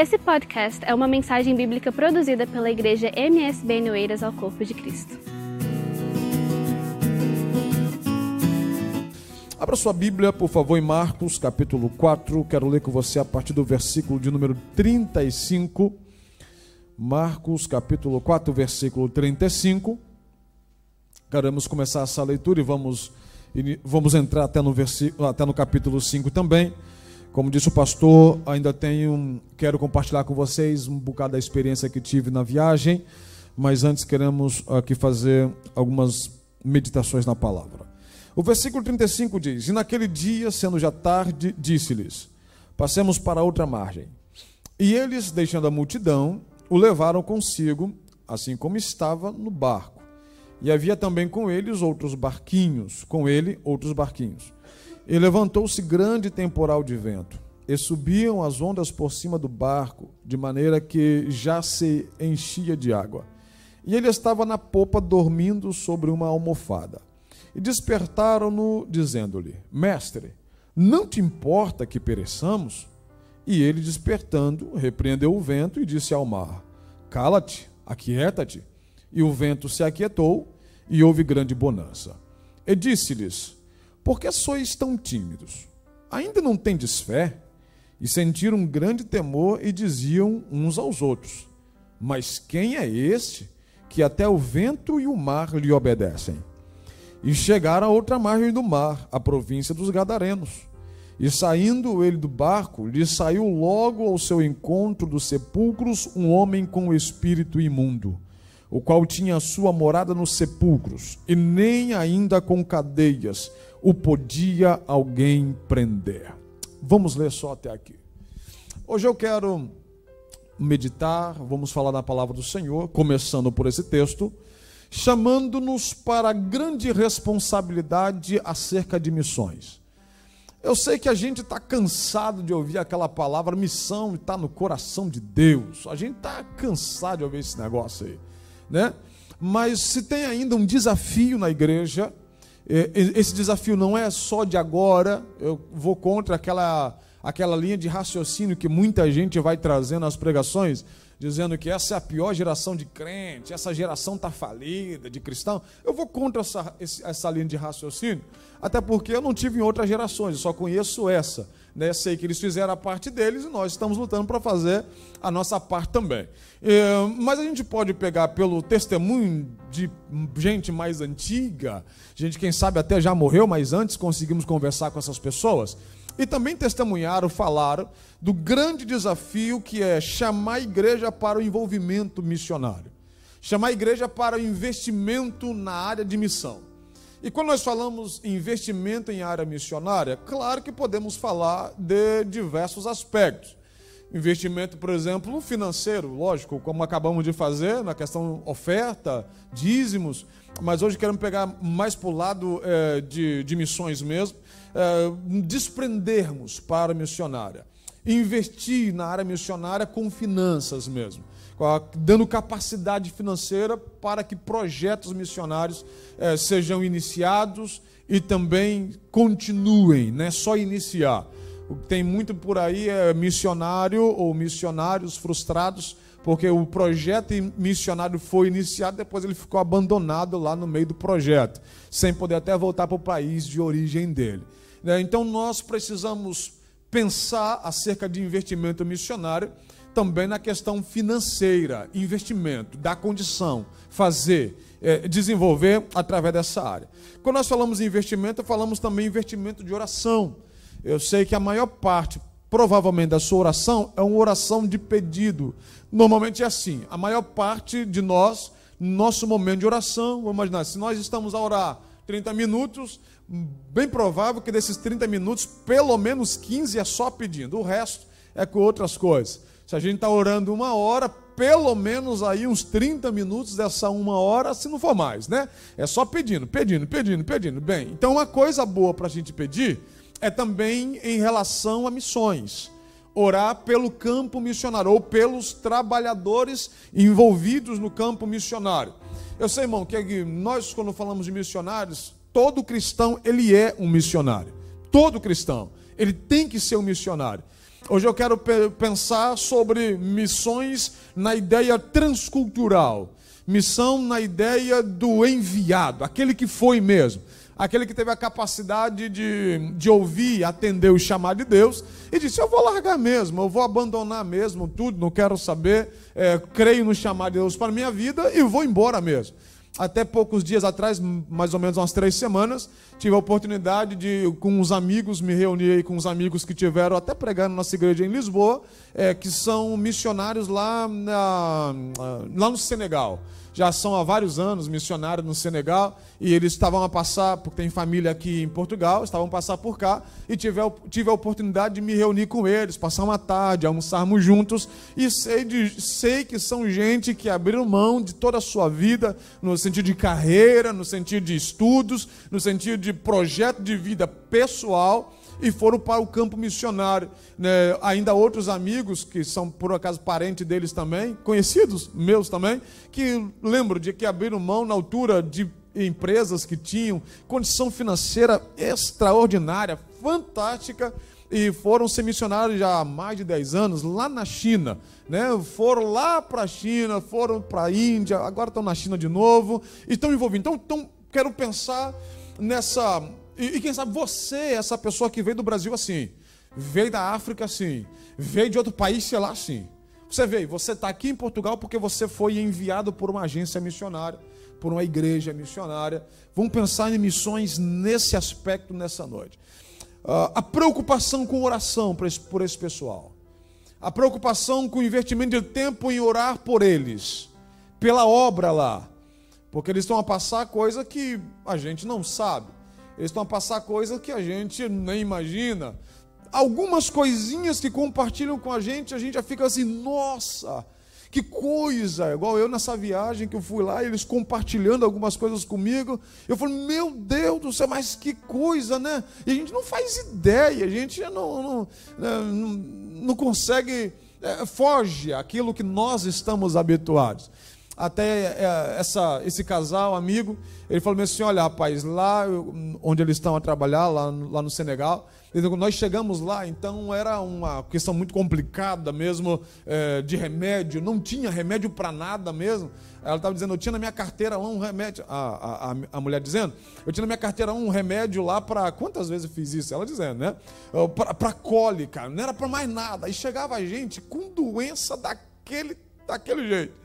Esse podcast é uma mensagem bíblica produzida pela igreja MSB Noeiras ao Corpo de Cristo. Abra sua Bíblia, por favor, em Marcos, capítulo 4. Quero ler com você a partir do versículo de número 35. Marcos, capítulo 4, versículo 35. Queremos começar essa leitura e vamos, vamos entrar até no, até no capítulo 5 também. Como disse o pastor, ainda tenho, quero compartilhar com vocês um bocado da experiência que tive na viagem, mas antes queremos aqui fazer algumas meditações na palavra. O versículo 35 diz: E naquele dia, sendo já tarde, disse-lhes: Passemos para outra margem. E eles, deixando a multidão, o levaram consigo, assim como estava no barco. E havia também com eles outros barquinhos, com ele outros barquinhos. E levantou-se grande temporal de vento, e subiam as ondas por cima do barco, de maneira que já se enchia de água. E ele estava na popa dormindo sobre uma almofada. E despertaram-no, dizendo-lhe: Mestre, não te importa que pereçamos? E ele, despertando, repreendeu o vento e disse ao mar: Cala-te, aquieta-te. E o vento se aquietou e houve grande bonança. E disse-lhes: por que sois tão tímidos? Ainda não tendes fé? E sentiram grande temor e diziam uns aos outros: Mas quem é este que até o vento e o mar lhe obedecem? E chegaram a outra margem do mar, a província dos Gadarenos. E saindo ele do barco, lhe saiu logo ao seu encontro dos sepulcros um homem com o espírito imundo o qual tinha sua morada nos sepulcros, e nem ainda com cadeias o podia alguém prender. Vamos ler só até aqui. Hoje eu quero meditar, vamos falar da palavra do Senhor, começando por esse texto, chamando-nos para grande responsabilidade acerca de missões. Eu sei que a gente está cansado de ouvir aquela palavra missão está no coração de Deus. A gente está cansado de ouvir esse negócio aí né? Mas se tem ainda um desafio na igreja, é, esse desafio não é só de agora, eu vou contra aquela, aquela linha de raciocínio que muita gente vai trazendo nas pregações, dizendo que essa é a pior geração de crente, essa geração está falida de cristão. Eu vou contra essa, essa linha de raciocínio, até porque eu não tive em outras gerações, eu só conheço essa. Né? Sei que eles fizeram a parte deles e nós estamos lutando para fazer a nossa parte também. É, mas a gente pode pegar pelo testemunho de gente mais antiga, gente quem sabe até já morreu, mas antes conseguimos conversar com essas pessoas, e também testemunharam, falaram do grande desafio que é chamar a igreja para o envolvimento missionário, chamar a igreja para o investimento na área de missão. E quando nós falamos em investimento em área missionária, claro que podemos falar de diversos aspectos. Investimento, por exemplo, financeiro, lógico, como acabamos de fazer na questão oferta, dízimos, mas hoje queremos pegar mais para o lado é, de, de missões mesmo, é, desprendermos para a missionária, investir na área missionária com finanças mesmo dando capacidade financeira para que projetos missionários eh, sejam iniciados e também continuem, não é só iniciar. Tem muito por aí é missionário ou missionários frustrados, porque o projeto missionário foi iniciado, depois ele ficou abandonado lá no meio do projeto, sem poder até voltar para o país de origem dele. Né? Então nós precisamos pensar acerca de investimento missionário também na questão financeira, investimento, dar condição, fazer, é, desenvolver através dessa área. Quando nós falamos em investimento, falamos também investimento de oração. Eu sei que a maior parte, provavelmente, da sua oração é uma oração de pedido. Normalmente é assim: a maior parte de nós, nosso momento de oração, vamos imaginar, se nós estamos a orar 30 minutos, bem provável que desses 30 minutos, pelo menos 15 é só pedindo, o resto é com outras coisas. Se a gente está orando uma hora, pelo menos aí uns 30 minutos dessa uma hora, se não for mais, né? É só pedindo, pedindo, pedindo, pedindo. Bem, então uma coisa boa para a gente pedir é também em relação a missões. Orar pelo campo missionário ou pelos trabalhadores envolvidos no campo missionário. Eu sei, irmão, que nós, quando falamos de missionários, todo cristão ele é um missionário. Todo cristão ele tem que ser um missionário. Hoje eu quero pensar sobre missões na ideia transcultural. Missão na ideia do enviado, aquele que foi mesmo aquele que teve a capacidade de, de ouvir, atender o chamado de Deus, e disse: Eu vou largar mesmo, eu vou abandonar mesmo tudo, não quero saber, é, creio no chamado de Deus para a minha vida e vou embora mesmo. Até poucos dias atrás, mais ou menos umas três semanas, tive a oportunidade de, com uns amigos, me reunir com uns amigos que tiveram até pregando na nossa igreja em Lisboa, é, que são missionários lá, na, lá no Senegal já são há vários anos missionários no Senegal e eles estavam a passar, porque tem família aqui em Portugal, estavam a passar por cá e tive a, tive a oportunidade de me reunir com eles, passar uma tarde, almoçarmos juntos. E sei, de, sei que são gente que abriram mão de toda a sua vida no sentido de carreira, no sentido de estudos, no sentido de projeto de vida pessoal e foram para o campo missionário. Né? Ainda outros amigos, que são por acaso parentes deles também, conhecidos meus também, que lembro de que abriram mão na altura de empresas que tinham condição financeira extraordinária, fantástica, e foram ser missionários já há mais de 10 anos lá na China. Né? Foram lá para a China, foram para a Índia, agora estão na China de novo, e estão envolvidos. Então, então quero pensar nessa e, e, quem sabe você, essa pessoa que veio do Brasil assim, veio da África assim, veio de outro país, sei lá assim. Você veio, você está aqui em Portugal porque você foi enviado por uma agência missionária, por uma igreja missionária. Vamos pensar em missões nesse aspecto nessa noite. Uh, a preocupação com oração por esse, por esse pessoal. A preocupação com o investimento de tempo em orar por eles, pela obra lá. Porque eles estão a passar coisa que a gente não sabe. Eles estão a passar coisas que a gente nem imagina. Algumas coisinhas que compartilham com a gente, a gente já fica assim, nossa, que coisa! Igual eu nessa viagem que eu fui lá, eles compartilhando algumas coisas comigo. Eu falei, meu Deus do céu, mas que coisa, né? E a gente não faz ideia, a gente não, não, né, não, não consegue, é, foge aquilo que nós estamos habituados até é, essa, esse casal, amigo, ele falou assim: olha, rapaz, lá onde eles estão a trabalhar, lá, lá no Senegal, nós chegamos lá, então era uma questão muito complicada mesmo é, de remédio, não tinha remédio para nada mesmo. Ela estava dizendo, eu tinha na minha carteira lá um remédio, a, a, a mulher dizendo, eu tinha na minha carteira um remédio lá para. Quantas vezes eu fiz isso? Ela dizendo, né? Para cólica, não era para mais nada. Aí chegava a gente com doença daquele, daquele jeito.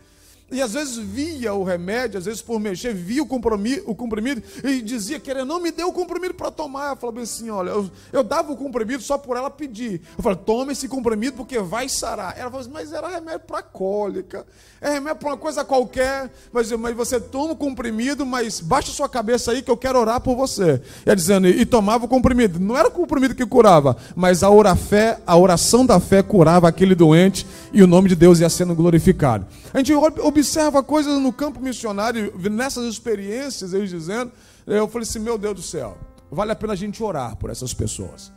E às vezes via o remédio, às vezes por mexer, via o comprimido, o comprimido e dizia que ele não me deu o comprimido para tomar. Eu falava assim: olha, eu, eu, dava o comprimido só por ela pedir. Eu falei: toma esse comprimido porque vai sarar. Ela falou assim: mas era remédio para cólica, é remédio para uma coisa qualquer. Mas, mas você toma o comprimido, mas baixa sua cabeça aí que eu quero orar por você. E ela dizendo: e tomava o comprimido. Não era o comprimido que curava, mas a, a oração da fé curava aquele doente e o nome de Deus ia sendo glorificado. A gente observa coisas no campo missionário, nessas experiências, eles dizendo, eu falei assim, meu Deus do céu, vale a pena a gente orar por essas pessoas.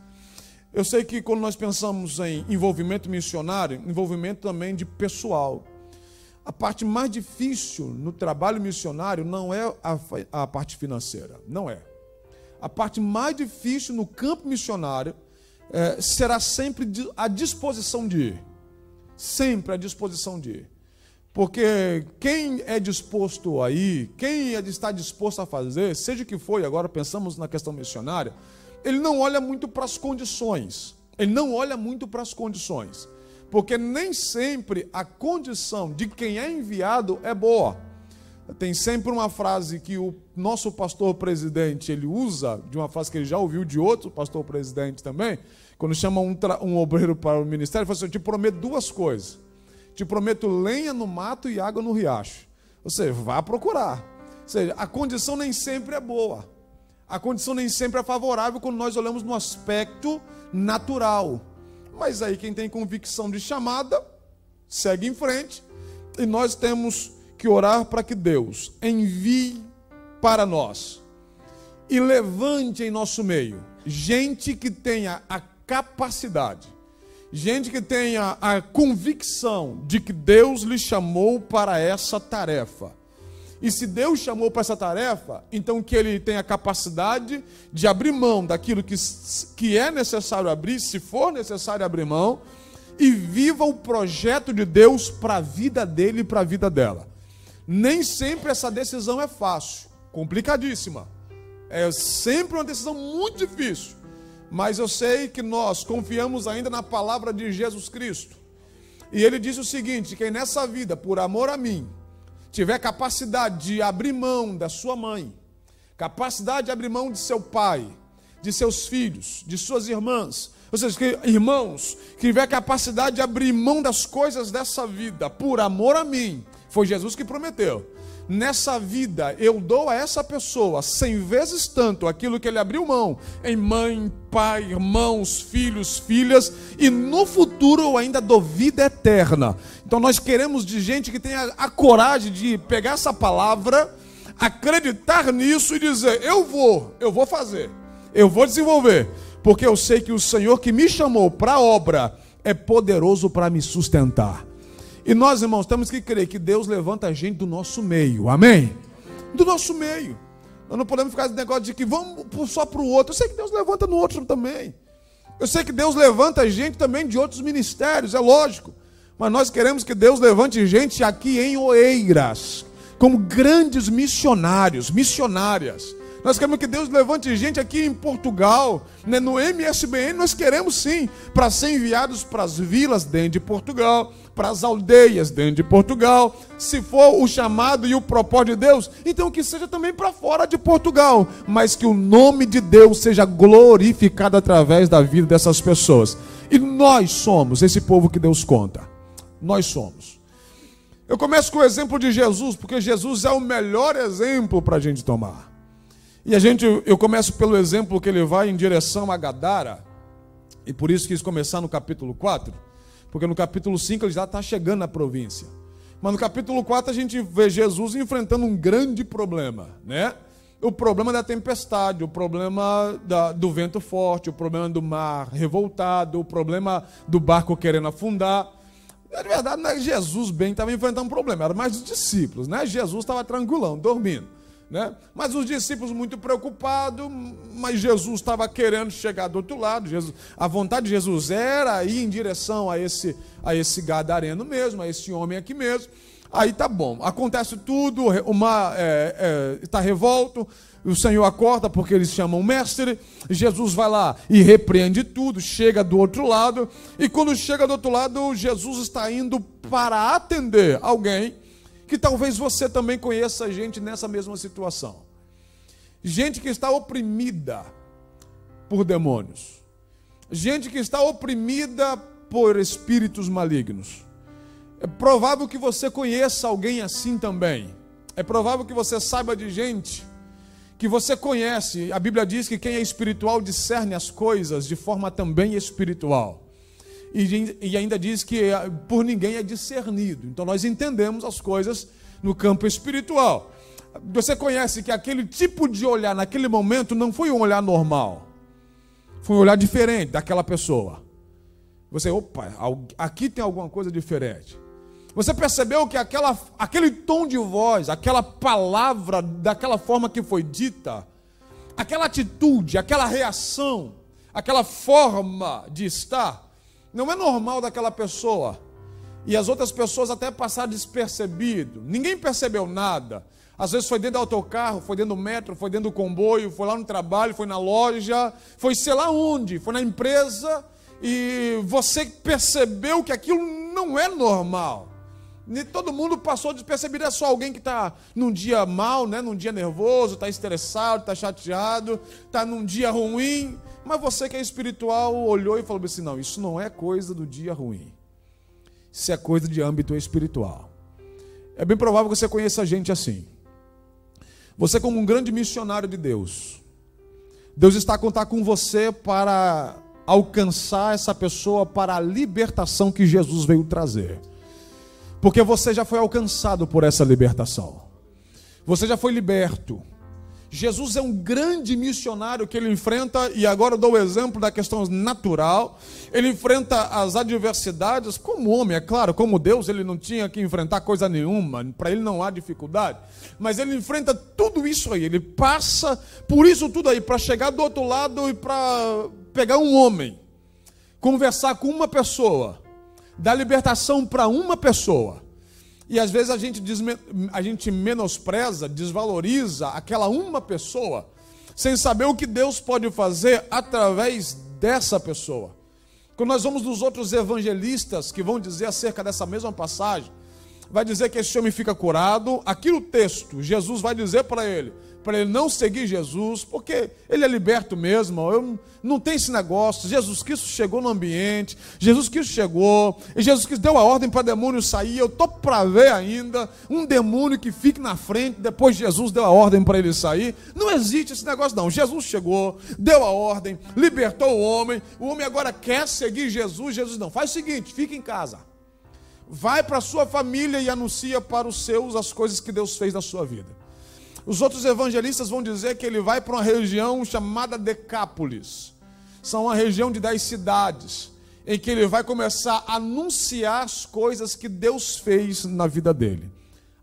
Eu sei que quando nós pensamos em envolvimento missionário, envolvimento também de pessoal. A parte mais difícil no trabalho missionário não é a, a parte financeira, não é. A parte mais difícil no campo missionário é, será sempre a disposição de ir. Sempre a disposição de ir. Porque quem é disposto a ir, quem é está disposto a fazer, seja o que for, agora pensamos na questão missionária, ele não olha muito para as condições. Ele não olha muito para as condições. Porque nem sempre a condição de quem é enviado é boa. Tem sempre uma frase que o nosso pastor presidente ele usa, de uma frase que ele já ouviu de outro pastor presidente também, quando chama um, um obreiro para o ministério, ele fala assim: Eu te prometo duas coisas te prometo lenha no mato e água no riacho. Você vá procurar. Ou seja, a condição nem sempre é boa. A condição nem sempre é favorável quando nós olhamos no aspecto natural. Mas aí quem tem convicção de chamada, segue em frente. E nós temos que orar para que Deus envie para nós e levante em nosso meio gente que tenha a capacidade gente que tenha a convicção de que Deus lhe chamou para essa tarefa E se Deus chamou para essa tarefa, então que ele tenha capacidade de abrir mão daquilo que, que é necessário abrir, se for necessário abrir mão, e viva o projeto de Deus para a vida dele e para a vida dela. Nem sempre essa decisão é fácil, complicadíssima. É sempre uma decisão muito difícil. Mas eu sei que nós confiamos ainda na palavra de Jesus Cristo. E ele disse o seguinte: quem nessa vida, por amor a mim, tiver capacidade de abrir mão da sua mãe, capacidade de abrir mão de seu pai, de seus filhos, de suas irmãs, ou seja, que, irmãos, que tiver capacidade de abrir mão das coisas dessa vida por amor a mim, foi Jesus que prometeu nessa vida eu dou a essa pessoa cem vezes tanto aquilo que ele abriu mão em mãe, pai, irmãos, filhos, filhas, e no futuro eu ainda dou vida eterna. Então nós queremos de gente que tenha a coragem de pegar essa palavra, acreditar nisso e dizer: eu vou, eu vou fazer, eu vou desenvolver, porque eu sei que o Senhor que me chamou para a obra é poderoso para me sustentar. E nós, irmãos, temos que crer que Deus levanta a gente do nosso meio. Amém? Do nosso meio. Nós não podemos ficar esse negócio de que vamos só para o outro. Eu sei que Deus levanta no outro também. Eu sei que Deus levanta a gente também de outros ministérios, é lógico. Mas nós queremos que Deus levante gente aqui em Oeiras, como grandes missionários, missionárias. Nós queremos que Deus levante gente aqui em Portugal, né? no MSBN, nós queremos sim, para ser enviados para as vilas dentro de Portugal, para as aldeias dentro de Portugal, se for o chamado e o propósito de Deus, então que seja também para fora de Portugal, mas que o nome de Deus seja glorificado através da vida dessas pessoas. E nós somos esse povo que Deus conta. Nós somos. Eu começo com o exemplo de Jesus, porque Jesus é o melhor exemplo para a gente tomar. E a gente, eu começo pelo exemplo que ele vai em direção a Gadara, e por isso quis começar no capítulo 4 porque no capítulo 5 ele já está chegando na província. Mas no capítulo 4 a gente vê Jesus enfrentando um grande problema, né? O problema da tempestade, o problema da, do vento forte, o problema do mar revoltado, o problema do barco querendo afundar. Na verdade, não é Jesus bem estava enfrentando um problema, era mais os discípulos, né? Jesus estava tranquilão, dormindo. Né? Mas os discípulos muito preocupados, mas Jesus estava querendo chegar do outro lado. Jesus, a vontade de Jesus era ir em direção a esse, a esse gadareno mesmo, a esse homem aqui mesmo. Aí tá bom, acontece tudo, o mar está é, é, tá revolto, o Senhor acorda porque eles chamam mestre, Jesus vai lá e repreende tudo, chega do outro lado, e quando chega do outro lado, Jesus está indo para atender alguém que talvez você também conheça gente nessa mesma situação. Gente que está oprimida por demônios. Gente que está oprimida por espíritos malignos. É provável que você conheça alguém assim também. É provável que você saiba de gente que você conhece. A Bíblia diz que quem é espiritual discerne as coisas de forma também espiritual e, e ainda diz que eh, por ninguém é discernido. Então nós entendemos as coisas no campo espiritual. Você conhece que aquele tipo de olhar naquele momento não foi um olhar normal. Foi um olhar diferente daquela pessoa. Você, opa, aqui tem alguma coisa diferente. Você percebeu que aquela, aquele tom de voz, aquela palavra, daquela forma que foi dita, aquela atitude, aquela reação, aquela forma de estar, não é normal daquela pessoa. E as outras pessoas até passaram despercebido. Ninguém percebeu nada. Às vezes foi dentro do autocarro, foi dentro do metro, foi dentro do comboio, foi lá no trabalho, foi na loja, foi sei lá onde, foi na empresa, e você percebeu que aquilo não é normal. Nem todo mundo passou despercebido, é só alguém que está num dia mal, né? num dia nervoso, está estressado, está chateado, está num dia ruim. Mas você que é espiritual olhou e falou assim: não, isso não é coisa do dia ruim. Isso é coisa de âmbito espiritual. É bem provável que você conheça gente assim. Você, como um grande missionário de Deus, Deus está a contar com você para alcançar essa pessoa para a libertação que Jesus veio trazer. Porque você já foi alcançado por essa libertação. Você já foi liberto. Jesus é um grande missionário que ele enfrenta, e agora dou o exemplo da questão natural. Ele enfrenta as adversidades como homem, é claro, como Deus, ele não tinha que enfrentar coisa nenhuma, para ele não há dificuldade. Mas ele enfrenta tudo isso aí, ele passa por isso tudo aí, para chegar do outro lado e para pegar um homem, conversar com uma pessoa, dar libertação para uma pessoa e às vezes a gente, a gente menospreza, desvaloriza aquela uma pessoa, sem saber o que Deus pode fazer através dessa pessoa. Quando nós vamos nos outros evangelistas que vão dizer acerca dessa mesma passagem, vai dizer que esse homem fica curado. Aqui no texto, Jesus vai dizer para ele: para ele não seguir Jesus, porque ele é liberto mesmo. Eu não tem esse negócio. Jesus Cristo chegou no ambiente, Jesus Cristo chegou, e Jesus Cristo deu a ordem para demônio sair. Eu tô para ver ainda um demônio que fique na frente depois Jesus deu a ordem para ele sair. Não existe esse negócio não. Jesus chegou, deu a ordem, libertou o homem. O homem agora quer seguir Jesus. Jesus não. Faz o seguinte, fica em casa. Vai para a sua família e anuncia para os seus as coisas que Deus fez na sua vida. Os outros evangelistas vão dizer que ele vai para uma região chamada Decápolis. São uma região de dez cidades, em que ele vai começar a anunciar as coisas que Deus fez na vida dele,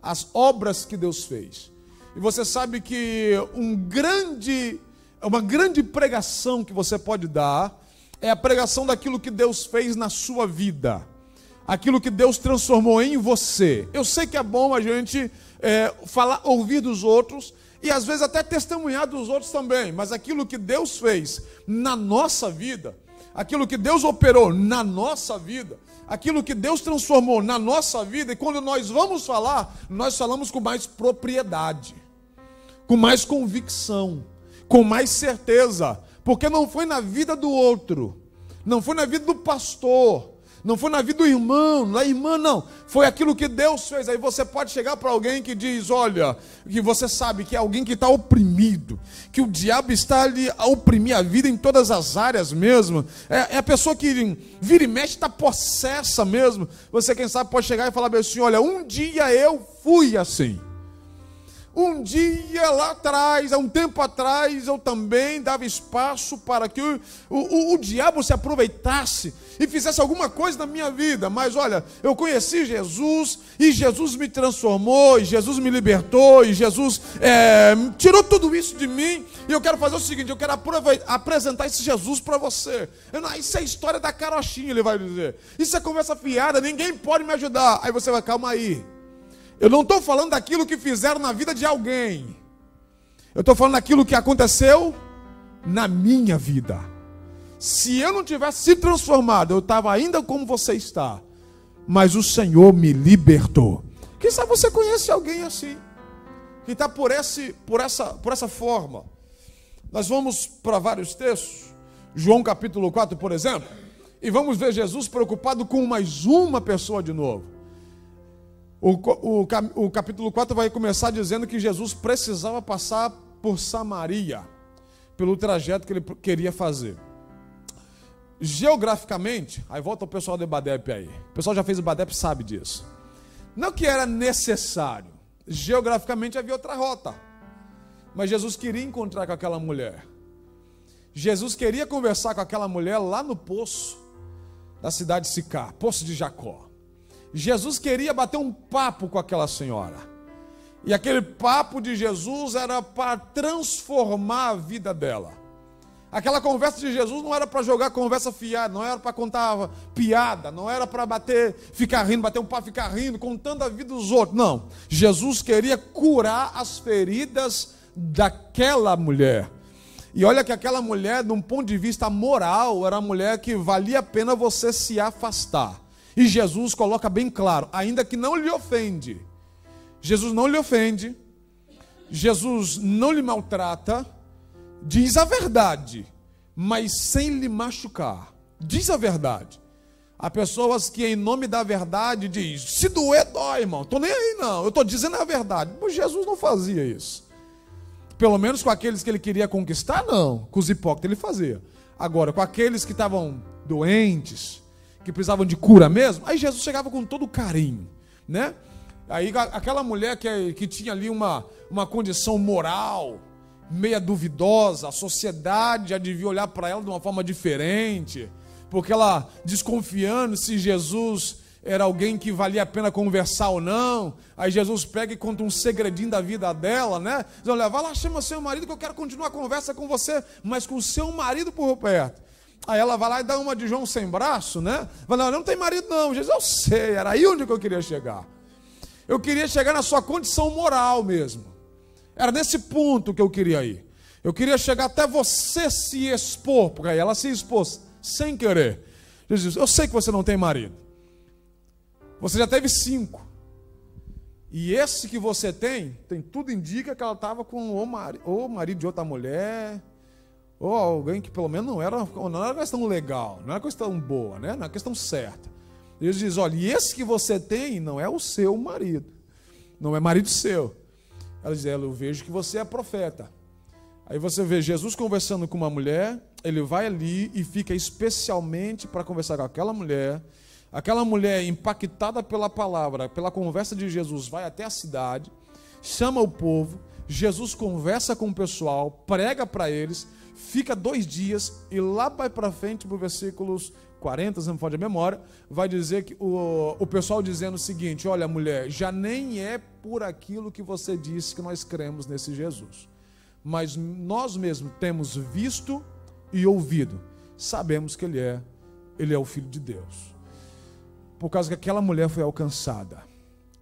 as obras que Deus fez. E você sabe que um grande, uma grande pregação que você pode dar é a pregação daquilo que Deus fez na sua vida, aquilo que Deus transformou em você. Eu sei que é bom a gente é, falar, ouvir dos outros e às vezes até testemunhar dos outros também, mas aquilo que Deus fez na nossa vida, aquilo que Deus operou na nossa vida, aquilo que Deus transformou na nossa vida, e quando nós vamos falar, nós falamos com mais propriedade, com mais convicção, com mais certeza, porque não foi na vida do outro, não foi na vida do pastor, não foi na vida do irmão, da irmã, não. Foi aquilo que Deus fez. Aí você pode chegar para alguém que diz: Olha, que você sabe que é alguém que está oprimido, que o diabo está ali a oprimir a vida em todas as áreas mesmo. É, é a pessoa que vira e mexe, está possessa mesmo. Você, quem sabe, pode chegar e falar assim: Olha, um dia eu fui assim. Um dia lá atrás, há um tempo atrás, eu também dava espaço para que o, o, o, diabo se aproveitasse e fizesse alguma coisa na minha vida. Mas olha, eu conheci Jesus e Jesus me transformou, e Jesus me libertou, e Jesus é, tirou tudo isso de mim. E eu quero fazer o seguinte: eu quero apresentar esse Jesus para você. Eu, não, isso é história da carochinha, ele vai dizer. Isso é conversa fiada, ninguém pode me ajudar. Aí você vai, calma aí. Eu não estou falando daquilo que fizeram na vida de alguém. Eu estou falando daquilo que aconteceu na minha vida. Se eu não tivesse se transformado, eu estava ainda como você está. Mas o Senhor me libertou. Quem sabe você conhece alguém assim? Que está por, esse, por, essa, por essa forma. Nós vamos para vários textos. João capítulo 4, por exemplo. E vamos ver Jesus preocupado com mais uma pessoa de novo. O, o, o capítulo 4 vai começar dizendo que Jesus precisava passar por Samaria, pelo trajeto que ele queria fazer. Geograficamente, aí volta o pessoal do Ibadep aí. O pessoal já fez o Ibadep sabe disso. Não que era necessário. Geograficamente havia outra rota. Mas Jesus queria encontrar com aquela mulher. Jesus queria conversar com aquela mulher lá no poço da cidade de Sicá, poço de Jacó. Jesus queria bater um papo com aquela senhora. E aquele papo de Jesus era para transformar a vida dela. Aquela conversa de Jesus não era para jogar conversa fiada, não era para contar piada, não era para bater, ficar rindo, bater um papo, ficar rindo, contando a vida dos outros. Não. Jesus queria curar as feridas daquela mulher. E olha que aquela mulher, de um ponto de vista moral, era uma mulher que valia a pena você se afastar. E Jesus coloca bem claro, ainda que não lhe ofende. Jesus não lhe ofende. Jesus não lhe maltrata. Diz a verdade, mas sem lhe machucar. Diz a verdade. Há pessoas que, em nome da verdade, diz: se doer, dói, irmão. Estou nem aí, não. Eu estou dizendo a verdade. Mas Jesus não fazia isso. Pelo menos com aqueles que ele queria conquistar, não. Com os hipócritas ele fazia. Agora, com aqueles que estavam doentes, que precisavam de cura mesmo, aí Jesus chegava com todo carinho, né? Aí aquela mulher que, que tinha ali uma, uma condição moral, meia duvidosa, a sociedade já devia olhar para ela de uma forma diferente, porque ela desconfiando se Jesus era alguém que valia a pena conversar ou não. Aí Jesus pega e conta um segredinho da vida dela, né? Diz, olha, vai lá, chama seu marido que eu quero continuar a conversa com você, mas com o seu marido por perto. Aí ela vai lá e dá uma de João sem braço, né? Vai lá, não tem marido não. Jesus, eu sei, era aí onde eu queria chegar. Eu queria chegar na sua condição moral mesmo. Era nesse ponto que eu queria ir. Eu queria chegar até você se expor, porque aí ela se expôs sem querer. Jesus, eu sei que você não tem marido. Você já teve cinco. E esse que você tem, tem tudo indica que ela estava com o marido, marido de outra mulher, ou alguém que pelo menos não era, não era questão legal, não era questão boa, né? não era questão certa. Deus diz: olha, e esse que você tem não é o seu marido, não é marido seu. Ela diz: eu vejo que você é profeta. Aí você vê Jesus conversando com uma mulher, ele vai ali e fica especialmente para conversar com aquela mulher. Aquela mulher impactada pela palavra, pela conversa de Jesus, vai até a cidade, chama o povo, Jesus conversa com o pessoal, prega para eles, fica dois dias e lá vai para frente, para os versículos 40, se não pode a memória, vai dizer que o, o pessoal dizendo o seguinte: Olha, mulher, já nem é por aquilo que você disse que nós cremos nesse Jesus, mas nós mesmos temos visto e ouvido, sabemos que Ele é, Ele é o Filho de Deus, por causa que aquela mulher foi alcançada.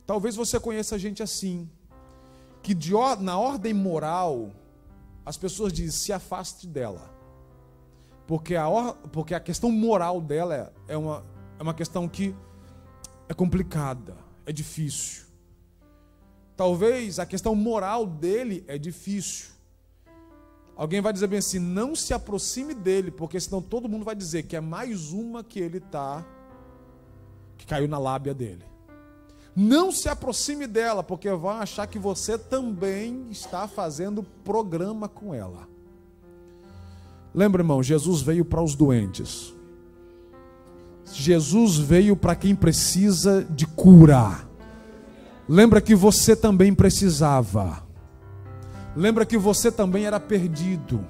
Talvez você conheça gente assim, que de, na ordem moral, as pessoas dizem: se afaste dela. Porque a, porque a questão moral dela é, uma, é uma questão que é complicada, é difícil. Talvez a questão moral dele é difícil. Alguém vai dizer bem assim: não se aproxime dele, porque senão todo mundo vai dizer que é mais uma que ele está, que caiu na lábia dele. Não se aproxime dela, porque vão achar que você também está fazendo programa com ela. Lembra, irmão, Jesus veio para os doentes. Jesus veio para quem precisa de cura. Lembra que você também precisava. Lembra que você também era perdido.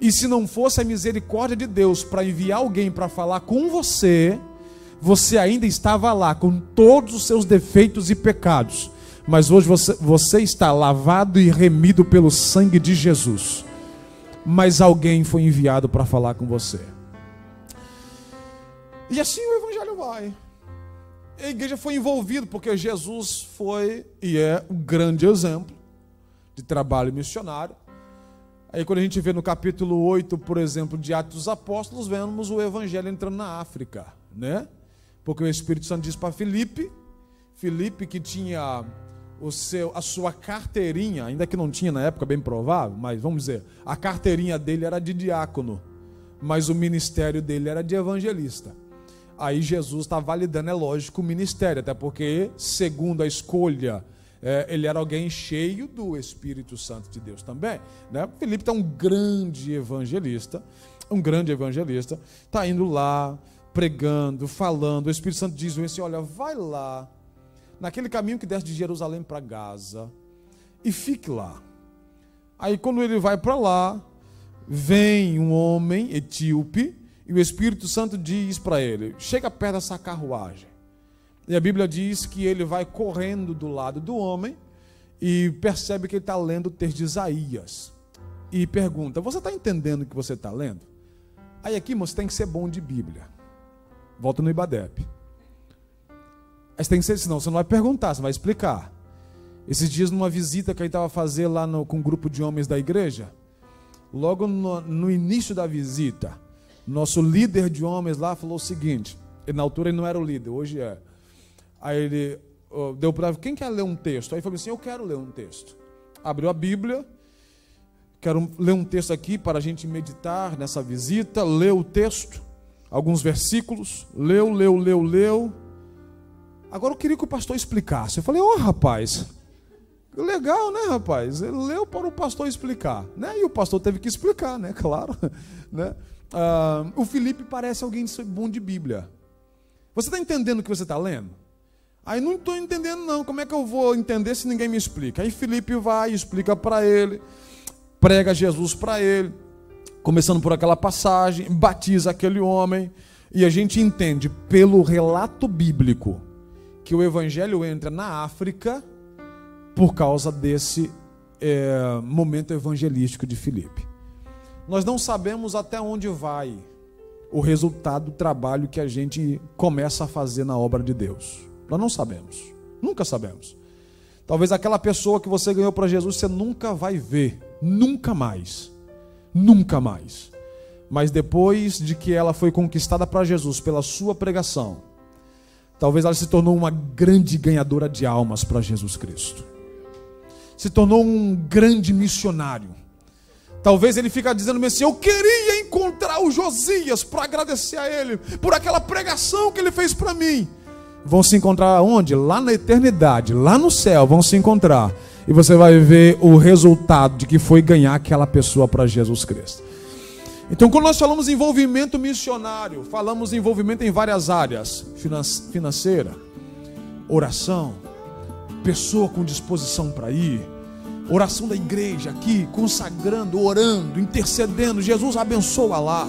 E se não fosse a misericórdia de Deus para enviar alguém para falar com você, você ainda estava lá com todos os seus defeitos e pecados. Mas hoje você, você está lavado e remido pelo sangue de Jesus mas alguém foi enviado para falar com você. E assim o evangelho vai. A igreja foi envolvida porque Jesus foi e é um grande exemplo de trabalho missionário. Aí quando a gente vê no capítulo 8, por exemplo, de Atos dos Apóstolos, vemos o evangelho entrando na África, né? Porque o Espírito Santo diz para Filipe, Filipe que tinha o seu, a sua carteirinha, ainda que não tinha na época, bem provável, mas vamos dizer, a carteirinha dele era de diácono, mas o ministério dele era de evangelista. Aí Jesus está validando, é lógico, o ministério, até porque, segundo a escolha, é, ele era alguém cheio do Espírito Santo de Deus também. Né? Felipe está um grande evangelista, um grande evangelista, está indo lá, pregando, falando. O Espírito Santo diz assim: olha, vai lá naquele caminho que desce de Jerusalém para Gaza, e fique lá. Aí quando ele vai para lá, vem um homem etíope, e o Espírito Santo diz para ele: chega perto dessa carruagem. E a Bíblia diz que ele vai correndo do lado do homem e percebe que ele está lendo o texto de Isaías. E pergunta: Você está entendendo o que você está lendo? Aí aqui, moço, tem que ser bom de Bíblia. Volta no Ibadep. Mas tem que ser, senão você não vai perguntar, você vai explicar. Esses dias, numa visita que ele estava fazendo lá no, com um grupo de homens da igreja, logo no, no, início da visita, nosso líder de homens lá falou o seguinte: ele, na altura ele não era o líder, hoje é. Aí ele uh, deu para quem quer ler um texto? Aí falou assim: Eu quero ler um texto. Abriu a Bíblia, quero ler um texto aqui para a gente meditar nessa visita. Leu o texto, alguns versículos, leu, leu, leu, leu. Agora eu queria que o pastor explicasse. Eu falei, ô oh, rapaz, legal, né, rapaz? Ele leu para o pastor explicar. Né? E o pastor teve que explicar, né? Claro. Né? Ah, o Felipe parece alguém bom de Bíblia. Você está entendendo o que você está lendo? Aí não estou entendendo, não. Como é que eu vou entender se ninguém me explica? Aí Felipe vai explica para ele. prega Jesus para ele, começando por aquela passagem, batiza aquele homem, e a gente entende pelo relato bíblico que o evangelho entra na África por causa desse é, momento evangelístico de Filipe. Nós não sabemos até onde vai o resultado do trabalho que a gente começa a fazer na obra de Deus. Nós não sabemos, nunca sabemos. Talvez aquela pessoa que você ganhou para Jesus você nunca vai ver, nunca mais, nunca mais. Mas depois de que ela foi conquistada para Jesus pela sua pregação, talvez ela se tornou uma grande ganhadora de almas para Jesus Cristo. Se tornou um grande missionário Talvez ele fica dizendo assim: Eu queria encontrar o Josias para agradecer a ele por aquela pregação que ele fez para mim. Vão se encontrar onde? Lá na eternidade, lá no céu, vão se encontrar. E você vai ver o resultado de que foi ganhar aquela pessoa para Jesus Cristo. Então, quando nós falamos envolvimento missionário, falamos envolvimento em várias áreas: financeira, oração, pessoa com disposição para ir Oração da igreja aqui, consagrando, orando, intercedendo. Jesus abençoa lá.